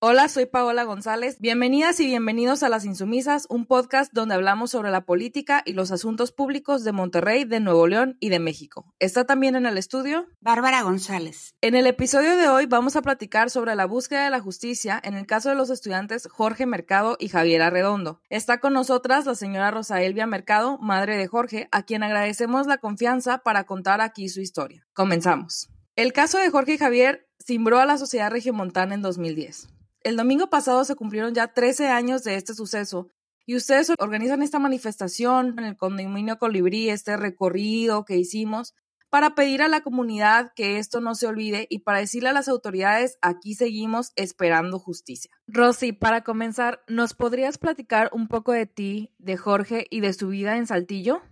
Hola, soy Paola González. Bienvenidas y bienvenidos a Las Insumisas, un podcast donde hablamos sobre la política y los asuntos públicos de Monterrey, de Nuevo León y de México. Está también en el estudio Bárbara González. En el episodio de hoy vamos a platicar sobre la búsqueda de la justicia en el caso de los estudiantes Jorge Mercado y Javier Arredondo. Está con nosotras la señora Rosa Elvia Mercado, madre de Jorge, a quien agradecemos la confianza para contar aquí su historia. Comenzamos. El caso de Jorge y Javier cimbró a la sociedad regiomontana en 2010. El domingo pasado se cumplieron ya 13 años de este suceso y ustedes organizan esta manifestación en el condominio Colibrí, este recorrido que hicimos para pedir a la comunidad que esto no se olvide y para decirle a las autoridades aquí seguimos esperando justicia. Rosy, para comenzar, ¿nos podrías platicar un poco de ti, de Jorge y de su vida en Saltillo?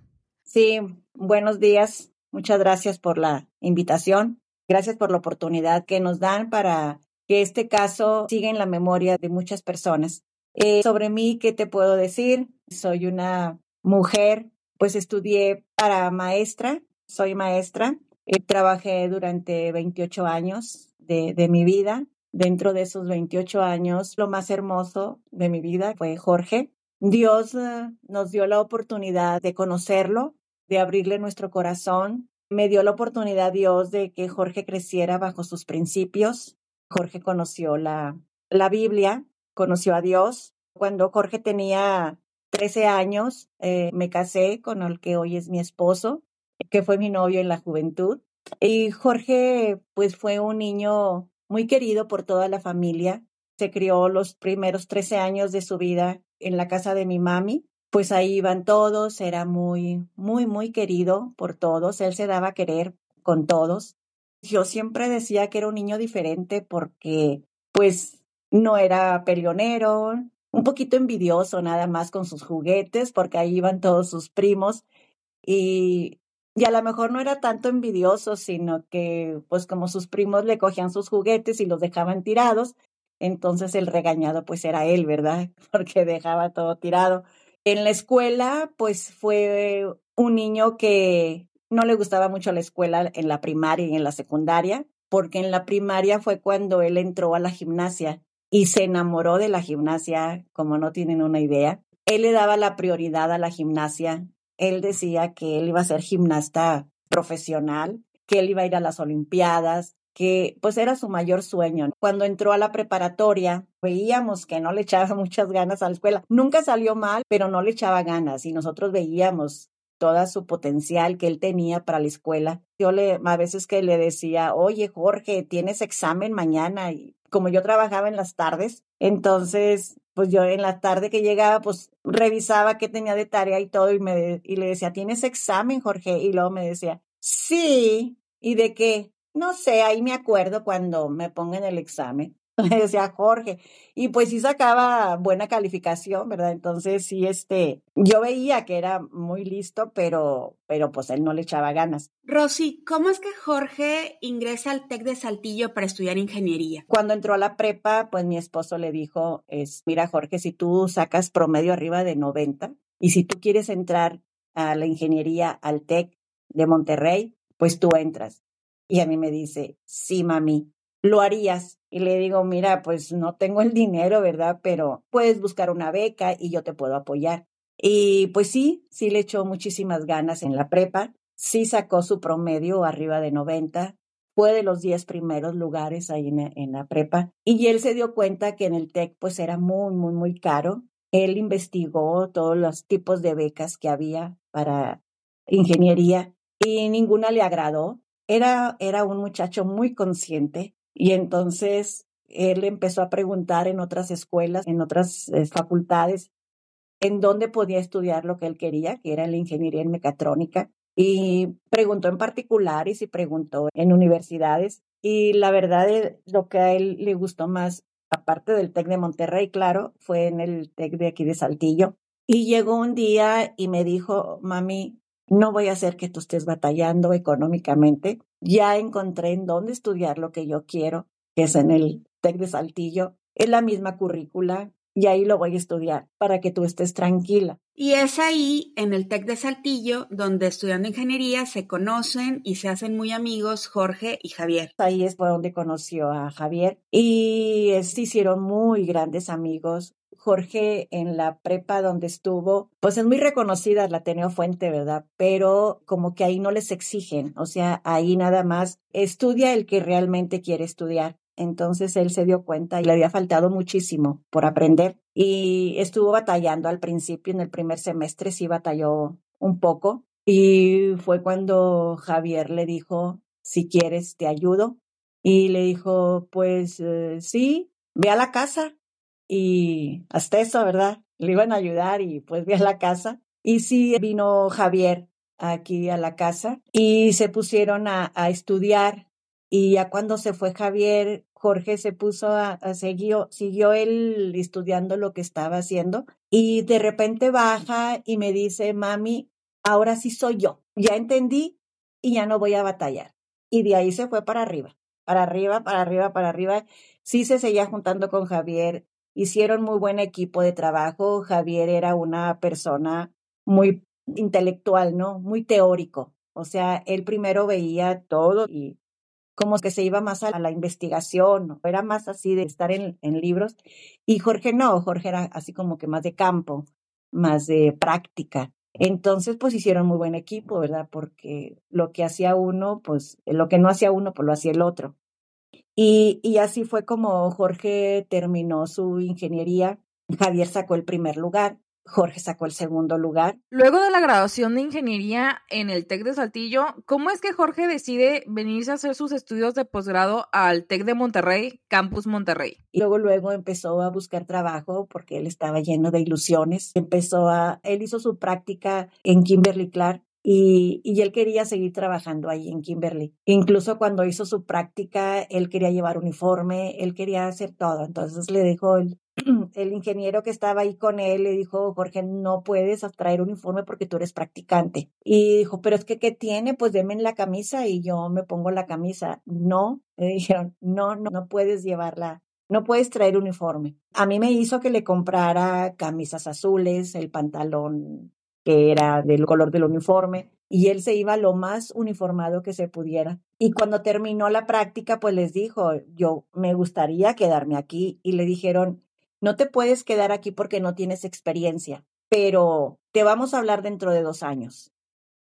Sí, buenos días. Muchas gracias por la invitación. Gracias por la oportunidad que nos dan para que este caso siga en la memoria de muchas personas. Eh, sobre mí, ¿qué te puedo decir? Soy una mujer, pues estudié para maestra, soy maestra, eh, trabajé durante 28 años de, de mi vida. Dentro de esos 28 años, lo más hermoso de mi vida fue Jorge. Dios eh, nos dio la oportunidad de conocerlo, de abrirle nuestro corazón. Me dio la oportunidad Dios de que Jorge creciera bajo sus principios, Jorge conoció la, la Biblia, conoció a Dios. Cuando Jorge tenía 13 años, eh, me casé con el que hoy es mi esposo, que fue mi novio en la juventud. Y Jorge, pues fue un niño muy querido por toda la familia. Se crió los primeros 13 años de su vida en la casa de mi mami. Pues ahí iban todos, era muy, muy, muy querido por todos. Él se daba a querer con todos. Yo siempre decía que era un niño diferente porque pues no era peleonero, un poquito envidioso nada más con sus juguetes porque ahí iban todos sus primos y, y a lo mejor no era tanto envidioso, sino que pues como sus primos le cogían sus juguetes y los dejaban tirados, entonces el regañado pues era él, ¿verdad? Porque dejaba todo tirado. En la escuela pues fue un niño que no le gustaba mucho la escuela en la primaria y en la secundaria, porque en la primaria fue cuando él entró a la gimnasia y se enamoró de la gimnasia, como no tienen una idea. Él le daba la prioridad a la gimnasia. Él decía que él iba a ser gimnasta profesional, que él iba a ir a las Olimpiadas, que pues era su mayor sueño. Cuando entró a la preparatoria, veíamos que no le echaba muchas ganas a la escuela. Nunca salió mal, pero no le echaba ganas y nosotros veíamos toda su potencial que él tenía para la escuela. Yo le, a veces que le decía, oye Jorge, tienes examen mañana y como yo trabajaba en las tardes, entonces pues yo en la tarde que llegaba, pues revisaba qué tenía de tarea y todo y, me, y le decía, ¿tienes examen, Jorge? Y luego me decía, sí, ¿y de qué? No sé, ahí me acuerdo cuando me pongan el examen. le decía Jorge, y pues sí sacaba buena calificación, ¿verdad? Entonces sí, este, yo veía que era muy listo, pero, pero pues él no le echaba ganas. Rosy, ¿cómo es que Jorge ingresa al TEC de Saltillo para estudiar ingeniería? Cuando entró a la prepa, pues mi esposo le dijo, es, mira Jorge, si tú sacas promedio arriba de 90 y si tú quieres entrar a la ingeniería al TEC de Monterrey, pues tú entras. Y a mí me dice, sí, mami, lo harías. Y le digo, mira, pues no tengo el dinero, ¿verdad? Pero puedes buscar una beca y yo te puedo apoyar. Y pues sí, sí le echó muchísimas ganas en la prepa, sí sacó su promedio arriba de 90, fue de los 10 primeros lugares ahí en, en, la prepa y él se dio cuenta que en el TEC pues era muy, muy, muy caro. Él investigó todos los tipos de becas que había para ingeniería y ninguna le agradó. Era, era un muchacho muy consciente y entonces él empezó a preguntar en otras escuelas, en otras eh, facultades, en dónde podía estudiar lo que él quería, que era la ingeniería en mecatrónica. Y preguntó en particulares y preguntó en universidades. Y la verdad, es, lo que a él le gustó más, aparte del TEC de Monterrey, claro, fue en el TEC de aquí de Saltillo. Y llegó un día y me dijo, mami, no voy a hacer que tú estés batallando económicamente. Ya encontré en dónde estudiar lo que yo quiero, que es en el TEC de Saltillo. Es la misma currícula, y ahí lo voy a estudiar para que tú estés tranquila. Y es ahí, en el TEC de Saltillo, donde estudiando ingeniería se conocen y se hacen muy amigos Jorge y Javier. Ahí es por donde conoció a Javier y se hicieron muy grandes amigos. Jorge en la prepa donde estuvo, pues es muy reconocida la Ateneo Fuente, ¿verdad? Pero como que ahí no les exigen, o sea, ahí nada más estudia el que realmente quiere estudiar. Entonces él se dio cuenta y le había faltado muchísimo por aprender y estuvo batallando al principio, en el primer semestre sí batalló un poco y fue cuando Javier le dijo, si quieres, te ayudo. Y le dijo, pues eh, sí, ve a la casa. Y hasta eso, ¿verdad? Le iban a ayudar y pues ve a la casa. Y sí vino Javier aquí a la casa y se pusieron a, a estudiar. Y ya cuando se fue Javier, Jorge se puso a, a siguió, siguió él estudiando lo que estaba haciendo y de repente baja y me dice, mami, ahora sí soy yo, ya entendí y ya no voy a batallar. Y de ahí se fue para arriba, para arriba, para arriba, para arriba. Sí se seguía juntando con Javier, hicieron muy buen equipo de trabajo. Javier era una persona muy intelectual, ¿no? Muy teórico. O sea, él primero veía todo y como que se iba más a la investigación, era más así de estar en, en libros. Y Jorge no, Jorge era así como que más de campo, más de práctica. Entonces, pues hicieron muy buen equipo, ¿verdad? Porque lo que hacía uno, pues lo que no hacía uno, pues lo hacía el otro. Y, y así fue como Jorge terminó su ingeniería. Javier sacó el primer lugar Jorge sacó el segundo lugar. Luego de la graduación de ingeniería en el TEC de Saltillo, ¿cómo es que Jorge decide venirse a hacer sus estudios de posgrado al TEC de Monterrey, Campus Monterrey? Y luego, luego empezó a buscar trabajo porque él estaba lleno de ilusiones. Empezó a, él hizo su práctica en Kimberly Clark y, y, él quería seguir trabajando ahí en Kimberly. Incluso cuando hizo su práctica, él quería llevar uniforme, él quería hacer todo. Entonces le dijo el, el ingeniero que estaba ahí con él, le dijo, Jorge, no puedes traer uniforme porque tú eres practicante. Y dijo, pero es que, ¿qué tiene? Pues deme la camisa y yo me pongo la camisa. No, le dijeron, no, no, no puedes llevarla no puedes traer uniforme. A mí me hizo que le comprara camisas azules, el pantalón que era del color del uniforme, y él se iba lo más uniformado que se pudiera. Y cuando terminó la práctica, pues les dijo, yo me gustaría quedarme aquí, y le dijeron, no te puedes quedar aquí porque no tienes experiencia, pero te vamos a hablar dentro de dos años.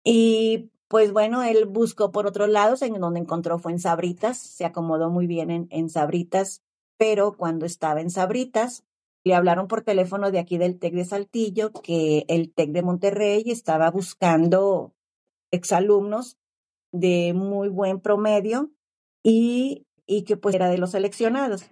Y pues bueno, él buscó por otros lados, en donde encontró fue en Sabritas, se acomodó muy bien en, en Sabritas, pero cuando estaba en Sabritas, le hablaron por teléfono de aquí del TEC de Saltillo que el TEC de Monterrey estaba buscando exalumnos de muy buen promedio y, y que pues era de los seleccionados.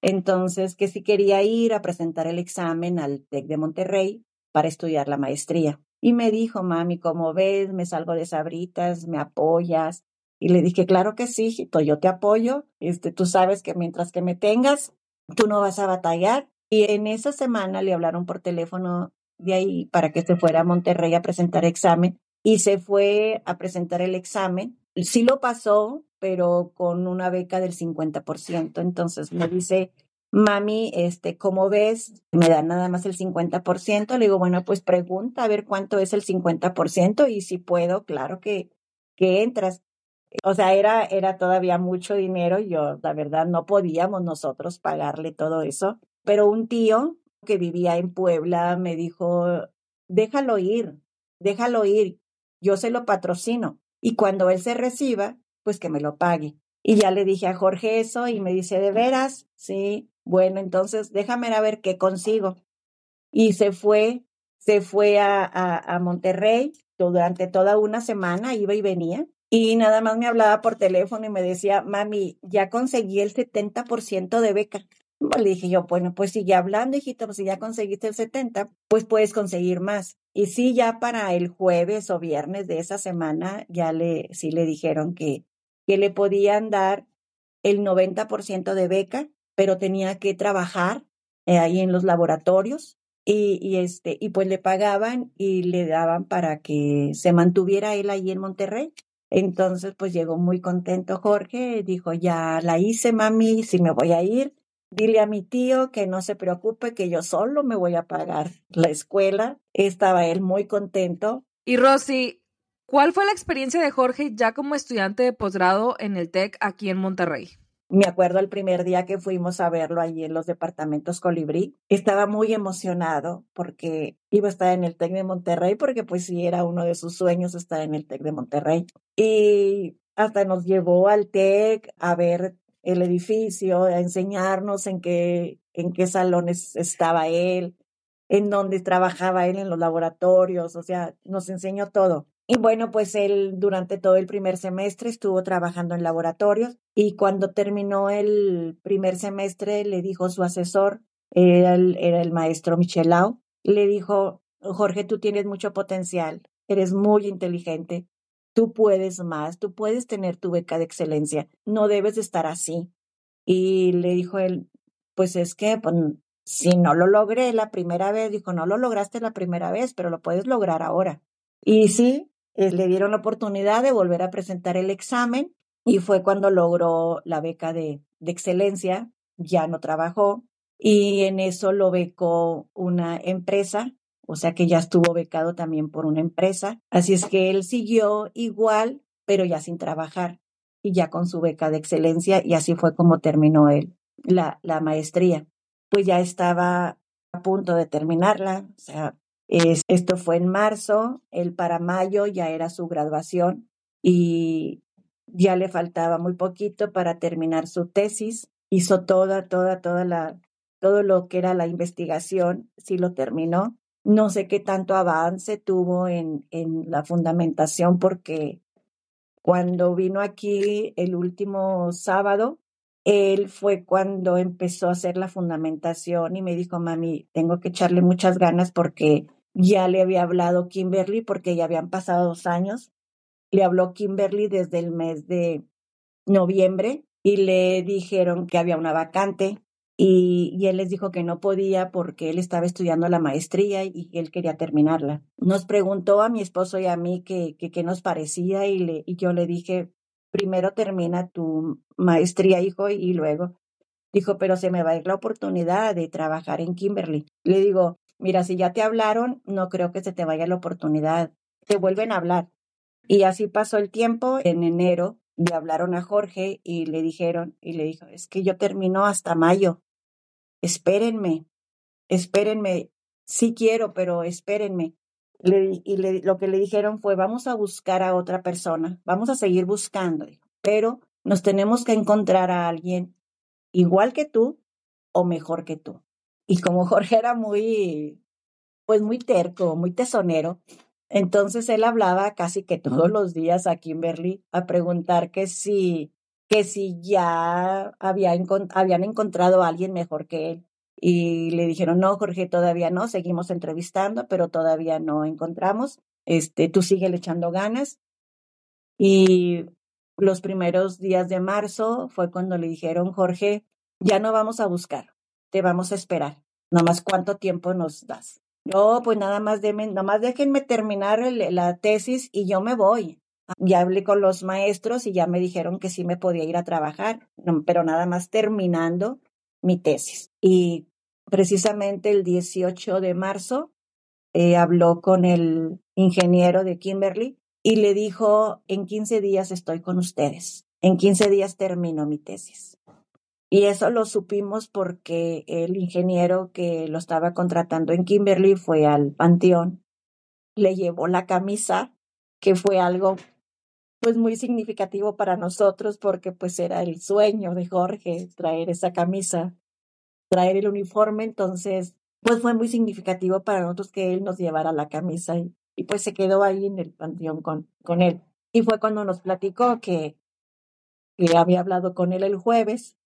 Entonces, que si quería ir a presentar el examen al TEC de Monterrey para estudiar la maestría. Y me dijo, mami, como ves, me salgo de sabritas, me apoyas. Y le dije, claro que sí, hijito, yo te apoyo. Este, tú sabes que mientras que me tengas, tú no vas a batallar y en esa semana le hablaron por teléfono de ahí para que se fuera a Monterrey a presentar examen y se fue a presentar el examen. Sí lo pasó, pero con una beca del 50%. Entonces me dice, mami, este, ¿cómo ves? Me da nada más el 50%. Le digo, bueno, pues pregunta a ver cuánto es el 50% y si puedo, claro que, que entras. O sea, era, era todavía mucho dinero yo, la verdad, no podíamos nosotros pagarle todo eso. Pero un tío que vivía en Puebla me dijo, déjalo ir, déjalo ir, yo se lo patrocino. Y cuando él se reciba, pues que me lo pague. Y ya le dije a Jorge eso y me dice, ¿de veras? Sí, bueno, entonces déjame a ver qué consigo. Y se fue, se fue a, a, a Monterrey durante toda una semana, iba y venía. Y nada más me hablaba por teléfono y me decía, mami, ya conseguí el 70% de beca. Le dije yo, bueno, pues sigue hablando, hijita, pues si ya conseguiste el 70, pues puedes conseguir más. Y sí, ya para el jueves o viernes de esa semana, ya le, sí le dijeron que, que le podían dar el 90% de beca, pero tenía que trabajar eh, ahí en los laboratorios y, y, este, y pues le pagaban y le daban para que se mantuviera él ahí en Monterrey. Entonces, pues llegó muy contento Jorge, dijo, ya la hice, mami, si me voy a ir, dile a mi tío que no se preocupe, que yo solo me voy a pagar la escuela. Estaba él muy contento. Y Rosy, ¿cuál fue la experiencia de Jorge ya como estudiante de posgrado en el TEC aquí en Monterrey? Me acuerdo el primer día que fuimos a verlo allí en los departamentos Colibrí. Estaba muy emocionado porque iba a estar en el TEC de Monterrey, porque pues sí era uno de sus sueños estar en el TEC de Monterrey. Y hasta nos llevó al TEC a ver el edificio, a enseñarnos en qué, en qué salones estaba él, en dónde trabajaba él en los laboratorios, o sea, nos enseñó todo. Y bueno, pues él durante todo el primer semestre estuvo trabajando en laboratorios y cuando terminó el primer semestre le dijo su asesor, era el, era el maestro Michelao, le dijo, Jorge, tú tienes mucho potencial, eres muy inteligente, tú puedes más, tú puedes tener tu beca de excelencia, no debes estar así. Y le dijo él, pues es que pues, si no lo logré la primera vez, dijo, no lo lograste la primera vez, pero lo puedes lograr ahora. Y sí, eh, le dieron la oportunidad de volver a presentar el examen y fue cuando logró la beca de, de excelencia, ya no trabajó y en eso lo becó una empresa o sea que ya estuvo becado también por una empresa. Así es que él siguió igual, pero ya sin trabajar y ya con su beca de excelencia y así fue como terminó él la, la maestría. Pues ya estaba a punto de terminarla, o sea, esto fue en marzo, él para mayo ya era su graduación y ya le faltaba muy poquito para terminar su tesis. Hizo toda, toda, toda la, todo lo que era la investigación, sí lo terminó. No sé qué tanto avance tuvo en, en la fundamentación porque cuando vino aquí el último sábado, él fue cuando empezó a hacer la fundamentación y me dijo, mami, tengo que echarle muchas ganas porque ya le había hablado Kimberly porque ya habían pasado dos años. Le habló Kimberly desde el mes de noviembre y le dijeron que había una vacante y, él les dijo que no podía porque él estaba estudiando la maestría y, él quería terminarla. Nos preguntó a mi esposo y a mí qué qué nos parecía y, le, y yo le dije, primero termina tu maestría, hijo, y luego dijo, pero se me va a ir la oportunidad de trabajar en Kimberly. Le digo, mira, si ya te hablaron, no creo que se te vaya la oportunidad. Te vuelven a hablar. Y así pasó el tiempo. En enero le hablaron a Jorge y le dijeron, y le dijo, es que yo termino hasta mayo. Espérenme, espérenme. Sí quiero, pero espérenme. y lo que le dijeron fue, vamos a buscar a otra persona, vamos a seguir buscando, pero nos tenemos que encontrar a alguien igual que tú o mejor que tú. Y como Jorge era muy, pues muy terco, muy tesonero, entonces él hablaba casi que todos los días a Kimberly a preguntar que si, que si ya había habían encontrado a alguien mejor que él. Y le dijeron, no, Jorge, todavía no, seguimos entrevistando, pero todavía no encontramos. Este, tú sigue echando ganas. Y los primeros días de marzo fue cuando le dijeron, Jorge, ya no vamos a buscar, te vamos a esperar. Nomás cuánto tiempo nos das. No, pues nada más, denme, nada más déjenme terminar la tesis y yo me voy. Ya hablé con los maestros y ya me dijeron que sí me podía ir a trabajar, pero nada más terminando mi tesis. Y precisamente el 18 de marzo eh, habló con el ingeniero de Kimberly y le dijo, en 15 días estoy con ustedes, en 15 días termino mi tesis. Y eso lo supimos porque el ingeniero que lo estaba contratando en Kimberly fue al panteón, le llevó la camisa, que fue algo pues muy significativo para nosotros porque pues era el sueño de Jorge traer esa camisa, traer el uniforme, entonces pues fue muy significativo para nosotros que él nos llevara la camisa y, pues se quedó ahí en el panteón con, con él. Y fue cuando nos platicó que, que había hablado con él el jueves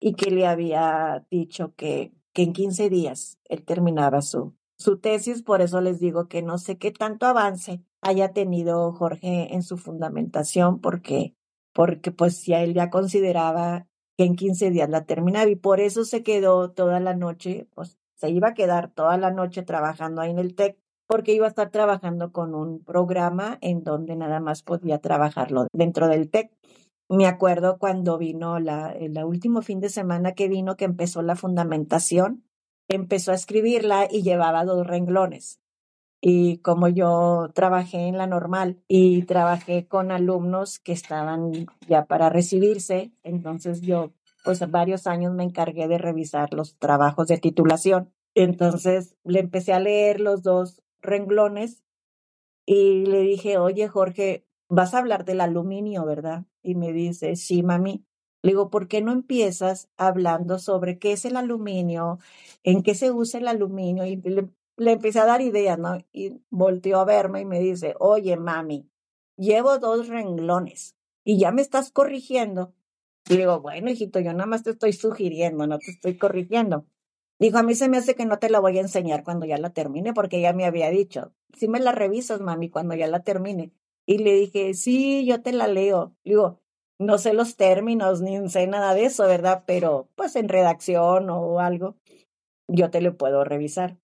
y que le había dicho que, que en 15 días él terminaba su, su tesis, por eso les digo que no sé qué tanto avance haya tenido Jorge en su fundamentación, porque, porque pues ya él ya consideraba que en 15 días la terminaba y por eso se quedó toda la noche, pues se iba a quedar toda la noche trabajando ahí en el TEC, porque iba a estar trabajando con un programa en donde nada más podía trabajarlo dentro del TEC. Me acuerdo cuando vino la, el último fin de semana que vino, que empezó la fundamentación, empezó a escribirla y llevaba dos renglones. Y como yo trabajé en la normal y trabajé con alumnos que estaban ya para recibirse, entonces yo, pues varios años me encargué de revisar los trabajos de titulación. Entonces le empecé a leer los dos renglones y le dije, oye Jorge, vas a hablar del aluminio, ¿verdad? Y me dice, sí, mami. Le digo, ¿por qué no empiezas hablando sobre qué es el aluminio, en qué se usa el aluminio? Y le, le empecé a dar ideas, ¿no? Y volteó a verme y me dice, oye, mami, llevo dos renglones y ya me estás corrigiendo. Y digo, bueno, hijito, yo nada más te estoy sugiriendo, no te estoy corrigiendo. Dijo, a mí se me hace que no te la voy a enseñar cuando ya la termine, porque ya me había dicho, si me la revisas, mami, cuando ya la termine. Y le dije, sí, yo te la leo. Digo, no sé los términos ni sé nada de eso, ¿verdad? Pero pues en redacción o algo, yo te lo puedo revisar.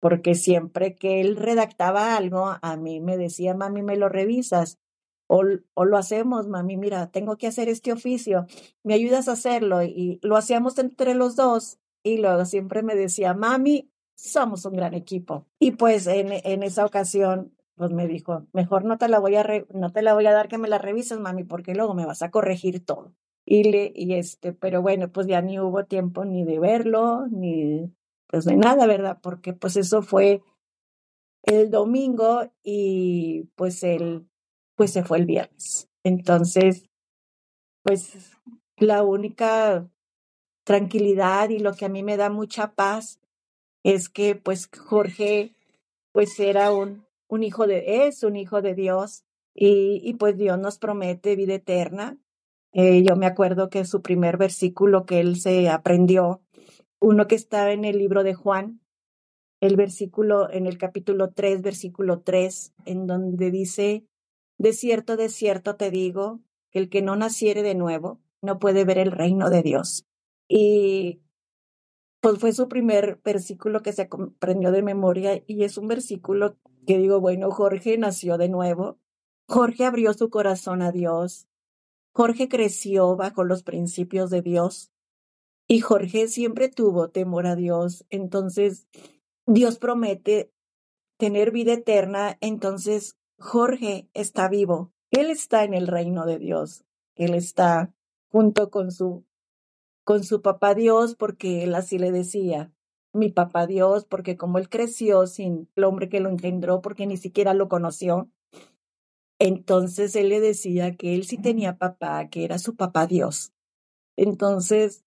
Porque siempre que él redactaba algo, a mí me decía, mami, me lo revisas. O, o lo hacemos, mami, mira, tengo que hacer este oficio, me ayudas a hacerlo. Y lo hacíamos entre los dos y luego siempre me decía, mami, somos un gran equipo. Y pues en, en esa ocasión, pues me dijo, mejor no te la voy a, no te la voy a dar que me la revises, mami, porque luego me vas a corregir todo. Y, le, y este, pero bueno, pues ya ni hubo tiempo ni de verlo, ni pues de nada, ¿verdad? Porque pues eso fue el domingo y pues él, pues se fue el viernes. Entonces, pues la única tranquilidad y lo que a mí me da mucha paz es que pues Jorge pues era un, un hijo de, es un hijo de Dios y, y pues Dios nos promete vida eterna. Eh, yo me acuerdo que su primer versículo que él se aprendió, uno que estaba en el libro de Juan, el versículo en el capítulo 3, versículo 3, en donde dice, de cierto, de cierto te digo, que el que no naciere de nuevo no puede ver el reino de Dios. Y pues fue su primer versículo que se aprendió de memoria y es un versículo que digo, bueno, Jorge nació de nuevo, Jorge abrió su corazón a Dios, Jorge creció bajo los principios de Dios. Y Jorge siempre tuvo temor a Dios. Entonces, Dios promete tener vida eterna, entonces Jorge está vivo, él está en el reino de Dios, él está junto con su con su papá Dios, porque él así le decía, mi papá Dios, porque como él creció sin el hombre que lo engendró, porque ni siquiera lo conoció, entonces él le decía que él sí tenía papá, que era su papá Dios. Entonces,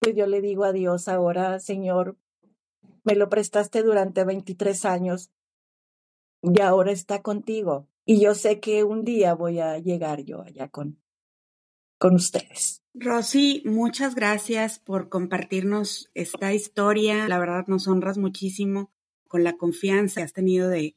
pues yo le digo a Dios ahora, Señor, me lo prestaste durante 23 años y ahora está contigo. Y yo sé que un día voy a llegar yo allá con, con ustedes. Rosy, muchas gracias por compartirnos esta historia. La verdad nos honras muchísimo con la confianza que has tenido de,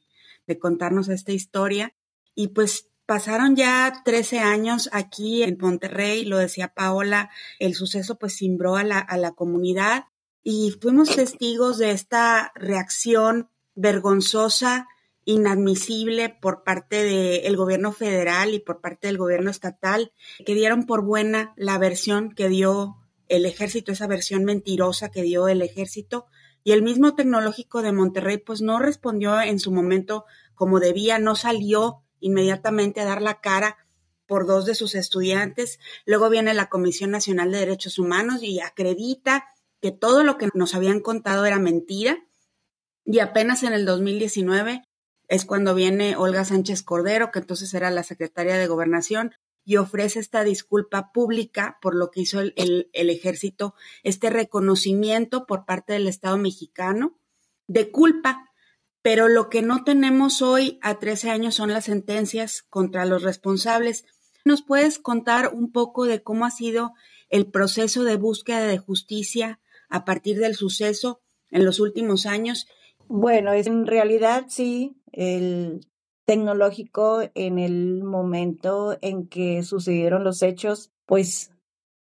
contarnos esta historia. Y pues pasaron ya 13 años aquí en Monterrey, lo decía Paola, el suceso pues cimbró a la comunidad y fuimos testigos de esta reacción vergonzosa inadmisible por parte del gobierno federal y por parte del gobierno estatal, que dieron por buena la versión que dio el ejército, esa versión mentirosa que dio el ejército. Y el mismo tecnológico de Monterrey, pues no respondió en su momento como debía, no salió inmediatamente a dar la cara por dos de sus estudiantes. Luego viene la Comisión Nacional de Derechos Humanos y acredita que todo lo que nos habían contado era mentira. Y apenas en el 2019 es cuando viene Olga Sánchez Cordero, que entonces era la secretaria de Gobernación, y ofrece esta disculpa pública por lo que hizo el, ejército, este reconocimiento por parte del Estado mexicano de culpa. Pero lo que no tenemos hoy a 13 años son las sentencias contra los responsables. ¿Nos puedes contar un poco de cómo ha sido el proceso de búsqueda de justicia a partir del suceso en los últimos años bueno, en realidad sí, el tecnológico en el momento en que sucedieron los hechos, pues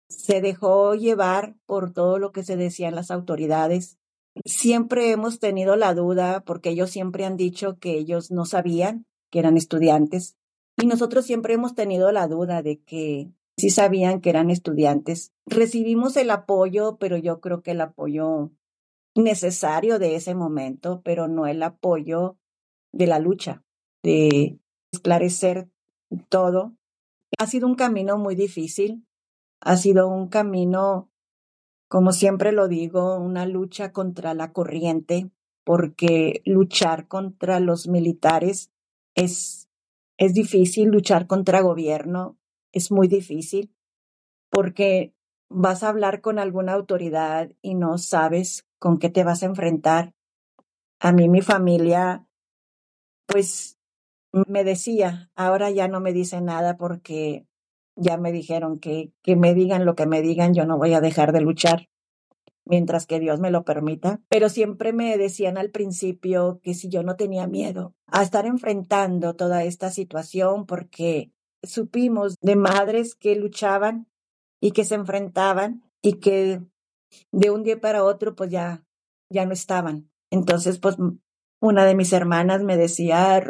se dejó llevar por todo lo que se decían las autoridades. Siempre hemos tenido la duda porque ellos siempre han dicho que ellos no sabían que eran estudiantes y nosotros siempre hemos tenido la duda de que sí sabían que eran estudiantes. Recibimos el apoyo, pero yo creo que el apoyo necesario de ese momento, pero no el apoyo de la lucha, de esclarecer todo. Ha sido un camino muy difícil, ha sido un camino, como siempre lo digo, una lucha contra la corriente, porque luchar contra los militares es, es difícil, luchar contra gobierno es muy difícil, porque vas a hablar con alguna autoridad y no sabes con qué te vas a enfrentar. A mí mi familia, pues me decía, ahora ya no me dice nada porque ya me dijeron que, que me digan lo que me digan, yo no voy a dejar de luchar mientras que Dios me lo permita. Pero siempre me decían al principio que si yo no tenía miedo a estar enfrentando toda esta situación porque supimos de madres que luchaban y que se enfrentaban y que de un día para otro pues ya, ya no estaban. Entonces pues una de mis hermanas me decía,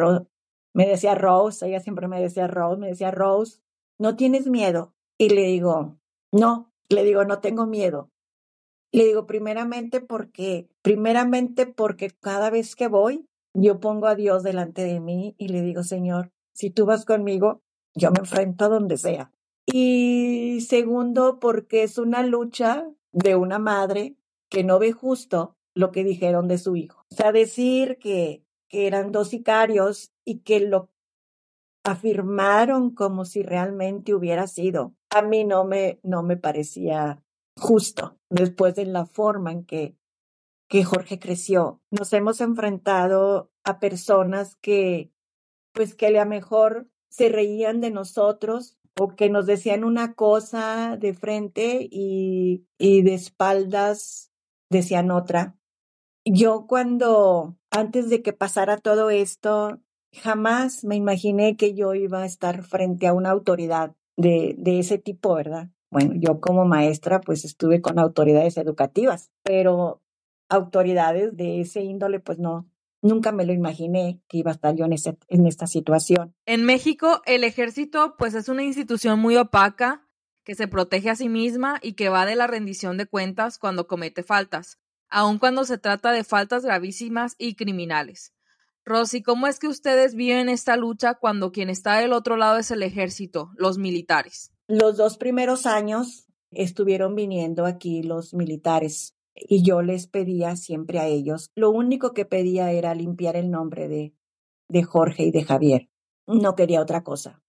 me decía Rose, ella siempre me decía Rose, me decía Rose, ¿no tienes miedo? Y le digo, no, le digo, no tengo miedo. Le digo, primeramente porque, primeramente porque cada vez que voy, yo pongo a Dios delante de mí y le digo, Señor, si tú vas conmigo, yo me enfrento a donde sea. Y segundo, porque es una lucha de una madre que no ve justo lo que dijeron de su hijo. O sea, decir que, que eran dos sicarios y que lo afirmaron como si realmente hubiera sido. A mí no me, no me parecía justo después de la forma en que, que Jorge creció. Nos hemos enfrentado a personas que, pues que a lo mejor se reían de nosotros o que nos decían una cosa de frente y, y de espaldas decían otra. Yo cuando, antes de que pasara todo esto, jamás me imaginé que yo iba a estar frente a una autoridad de, de ese tipo, ¿verdad? Bueno, yo como maestra pues estuve con autoridades educativas, pero autoridades de ese índole pues no, nunca me lo imaginé que iba a estar yo en, ese, en esta situación. En México, el ejército pues es una institución muy opaca que se protege a sí misma y que va de la rendición de cuentas cuando comete faltas, aun cuando se trata de faltas gravísimas y criminales. Rosy, ¿cómo es que ustedes viven esta lucha cuando quien está del otro lado es el ejército, los militares? Los dos primeros años estuvieron viniendo aquí los militares y yo les pedía siempre a ellos, lo único que pedía era limpiar el nombre de, de Jorge y de Javier. No quería otra cosa,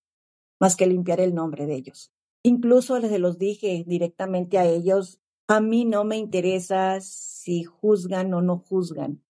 más que limpiar el nombre de ellos. Incluso les los dije directamente a ellos, a mí no me interesa si juzgan o no juzgan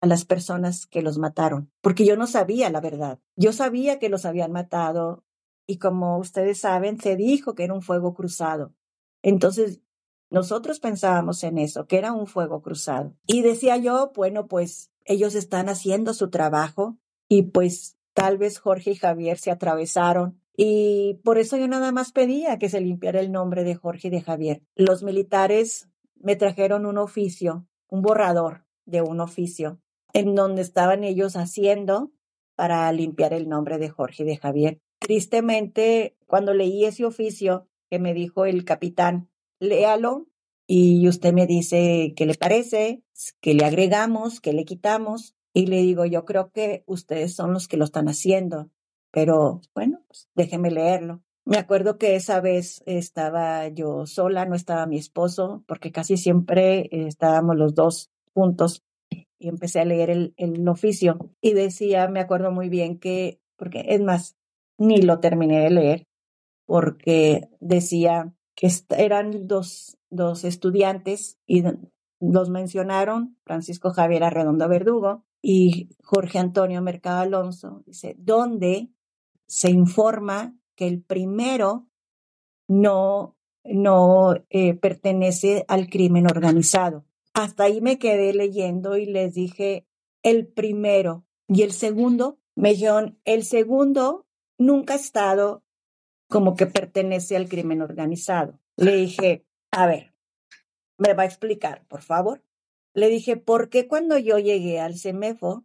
a las personas que los mataron, porque yo no sabía la verdad. Yo sabía que los habían matado y como ustedes saben, se dijo que era un fuego cruzado. Entonces nosotros pensábamos en eso, que era un fuego cruzado. Y decía yo, bueno, pues ellos están haciendo su trabajo y pues tal vez Jorge y Javier se atravesaron. Y por eso yo nada más pedía que se limpiara el nombre de Jorge y de Javier. Los militares me trajeron un oficio, un borrador de un oficio, en donde estaban ellos haciendo para limpiar el nombre de Jorge y de Javier. Tristemente, cuando leí ese oficio que me dijo el capitán, léalo y usted me dice qué le parece, qué le agregamos, qué le quitamos. Y le digo, yo creo que ustedes son los que lo están haciendo, pero bueno, pues déjeme leerlo. Me acuerdo que esa vez estaba yo sola, no estaba mi esposo, porque casi siempre estábamos los dos juntos y empecé a leer el, el oficio y decía, me acuerdo muy bien que, porque es más, ni lo terminé de leer, porque decía, que eran dos, dos estudiantes y los mencionaron, Francisco Javier Arredondo Verdugo y Jorge Antonio Mercado Alonso, dice, donde se informa el primero no, no eh, pertenece al crimen organizado. Hasta ahí me quedé leyendo y les dije, el primero y el segundo, me dijeron, el segundo nunca ha estado como que pertenece al crimen organizado. Le dije, a ver, me va a explicar, por favor. Le dije, ¿por qué cuando yo llegué al CEMEFO,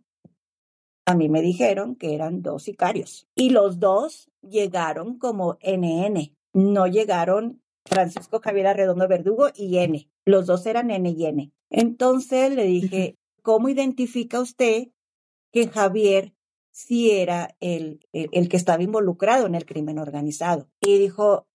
a mí me dijeron que eran dos sicarios y los dos llegaron como NN? no llegaron Francisco Javier Arredondo Verdugo y N. Los dos eran N y N. Entonces le dije, ¿cómo identifica usted que Javier sí era el, el, que estaba involucrado en el crimen organizado? Y dijo,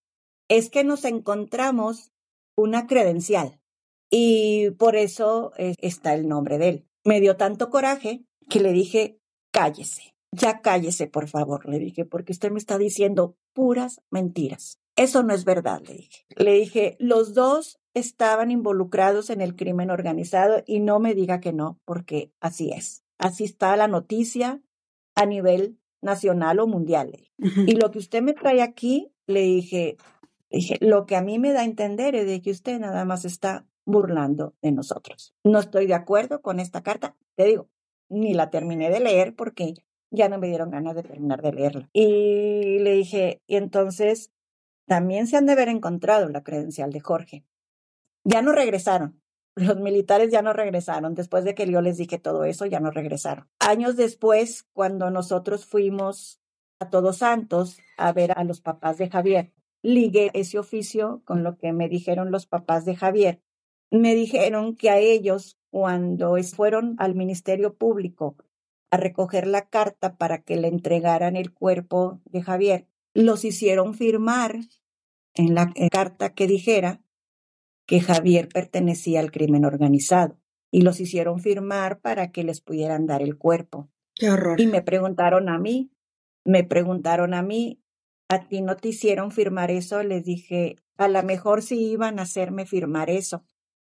es que nos encontramos una credencial y por eso está el nombre de él. Me dio tanto coraje que le dije, cállese, ya cállese, por favor, le dije, porque usted me está diciendo puras mentiras. Eso no es verdad, le dije. Le dije, los dos estaban involucrados en el crimen organizado y no me diga que no, porque así es. Así está la noticia a nivel nacional o mundial. Y lo que usted me trae aquí, le dije, dije, lo que a mí me da a entender es de que usted nada más está burlando de nosotros. No estoy de acuerdo con esta carta. Te digo, ni la terminé de leer porque ya no me dieron ganas de terminar de leerla. Y le dije, y entonces también se han de haber encontrado la credencial de Jorge. Ya no regresaron. Los militares ya no regresaron. Después de que yo les dije todo eso, ya no regresaron. Años después, cuando nosotros fuimos a Todos Santos a ver a los papás de Javier, ligué ese oficio con lo que me dijeron los papás de Javier. Me dijeron que a ellos, cuando fueron al Ministerio Público a recoger la carta para que le entregaran el cuerpo de Javier, los hicieron firmar en la carta que dijera que Javier pertenecía al crimen organizado y los hicieron firmar para que les pudieran dar el cuerpo. Qué horror. Y me preguntaron a mí, me preguntaron a mí, ¿a ti no te hicieron firmar eso? Les dije, a lo mejor sí iban a hacerme firmar eso,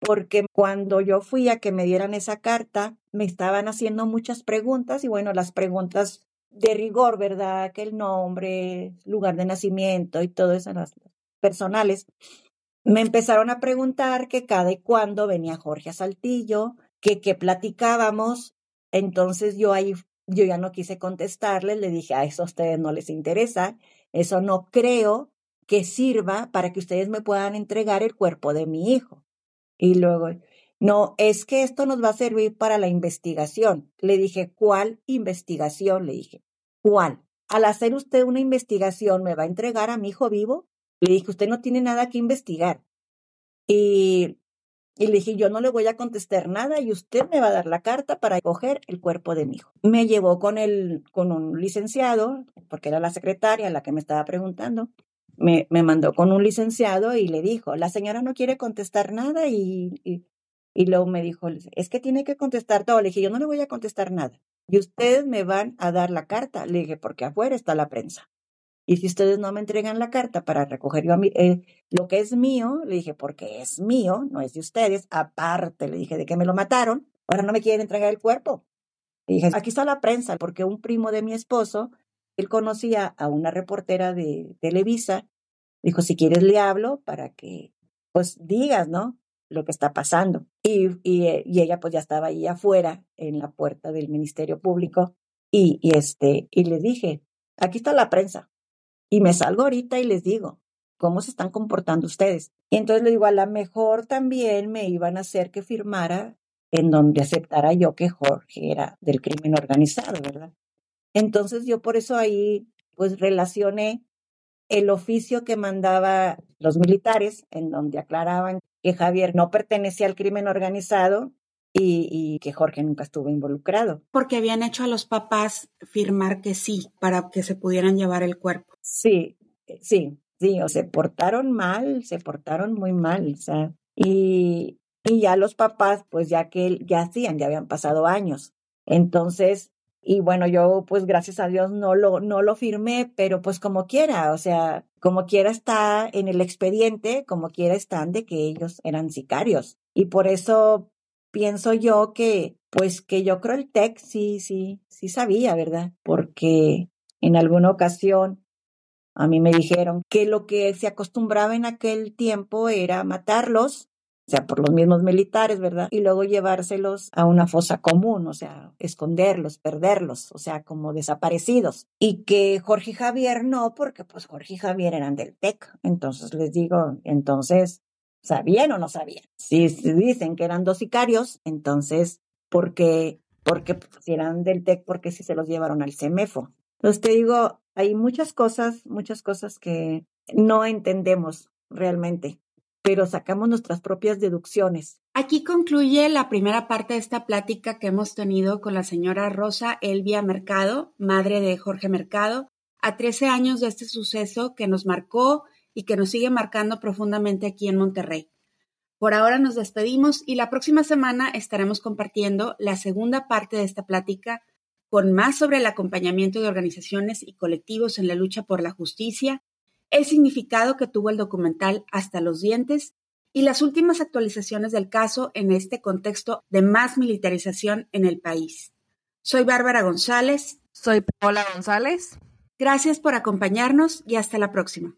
porque cuando yo fui a que me dieran esa carta, me estaban haciendo muchas preguntas y bueno, las preguntas de rigor, ¿verdad? Que el nombre, lugar de nacimiento y todo eso, las personales, me empezaron a preguntar que cada y cuándo venía Jorge a Saltillo, que qué platicábamos. Entonces yo ahí, yo ya no quise contestarles, le dije, a eso a ustedes no les interesa, eso no creo que sirva para que ustedes me puedan entregar el cuerpo de mi hijo. Y luego, no, es que esto nos va a servir para la investigación. Le dije, ¿cuál investigación? Le dije, ¿cuál? Al hacer usted una investigación, ¿me va a entregar a mi hijo vivo? Le dije, usted no tiene nada que investigar. Y, y le dije, yo no le voy a contestar nada y usted me va a dar la carta para coger el cuerpo de mi hijo. Me llevó con, el, con un licenciado, porque era la secretaria la que me estaba preguntando. Me, mandó con un licenciado y le dijo, la señora no quiere contestar nada y, y, luego me dijo, es que tiene que contestar todo. Le dije, yo no le voy a contestar nada. Y ustedes me van a dar la carta. Le dije, porque afuera está la prensa. Y si ustedes no me entregan la carta para recoger a eh, lo que es mío, le dije, porque es mío, no es de ustedes. Aparte, le dije, de que me lo mataron, ahora no me quieren entregar el cuerpo. Le dije, aquí está la prensa, porque un primo de mi esposo, él conocía a una reportera de Televisa, dijo, si quieres le hablo para que, pues, digas, ¿no? Lo que está pasando. Y, y, eh, y ella, pues, ya estaba ahí afuera, en la puerta del Ministerio Público, y, y este, y le dije, aquí está la prensa, y me salgo ahorita y les digo, ¿cómo se están comportando ustedes? Y entonces le digo, a lo mejor también me iban a hacer que firmara en donde aceptara yo que Jorge era del crimen organizado, ¿verdad? Entonces yo por eso ahí pues relacioné el oficio que mandaba los militares, en donde aclaraban que Javier no pertenecía al crimen organizado y, que Jorge nunca estuvo involucrado. Porque habían hecho a los papás firmar que sí, para que se pudieran llevar el cuerpo. Sí, eh, sí, sí, o se portaron mal, se portaron muy mal, o sea, y, y ya los papás, pues ya que ya hacían, ya habían pasado años. Entonces, y bueno, yo pues gracias a Dios no lo, no lo firmé, pero pues como quiera, o sea, como quiera está en el expediente, como quiera están de que ellos eran sicarios. Y por eso pienso yo que, pues que yo creo el TEC sí, sí, sí sabía, ¿verdad? Porque en alguna ocasión a mí me dijeron que lo que se acostumbraba en aquel tiempo era matarlos, o sea, por los mismos militares, ¿verdad? Y luego llevárselos a una fosa común, o sea, esconderlos, perderlos, o sea, como desaparecidos. Y que Jorge y Javier no, porque pues Jorge y Javier eran del TEC. Entonces les digo, entonces, ¿Sabían o no sabían? Si, dicen que eran dos sicarios, entonces, ¿por qué? Porque si eran del TEC, ¿por qué si se los llevaron al CEMEFO? Entonces te digo, hay muchas cosas, muchas cosas que, no entendemos realmente, pero sacamos nuestras propias deducciones. Aquí concluye la primera parte de esta plática que hemos tenido con la señora Rosa Elvia Mercado, madre de Jorge Mercado, a 13 años de este suceso que nos marcó y que nos sigue marcando profundamente aquí en Monterrey. Por ahora nos despedimos y la próxima semana estaremos compartiendo la segunda parte de esta plática con más sobre el acompañamiento de organizaciones y colectivos en la lucha por la justicia, el significado que tuvo el documental Hasta los dientes y las últimas actualizaciones del caso en este contexto de más militarización en el país. Soy Bárbara González. Soy Paola González. Gracias por acompañarnos y hasta la próxima.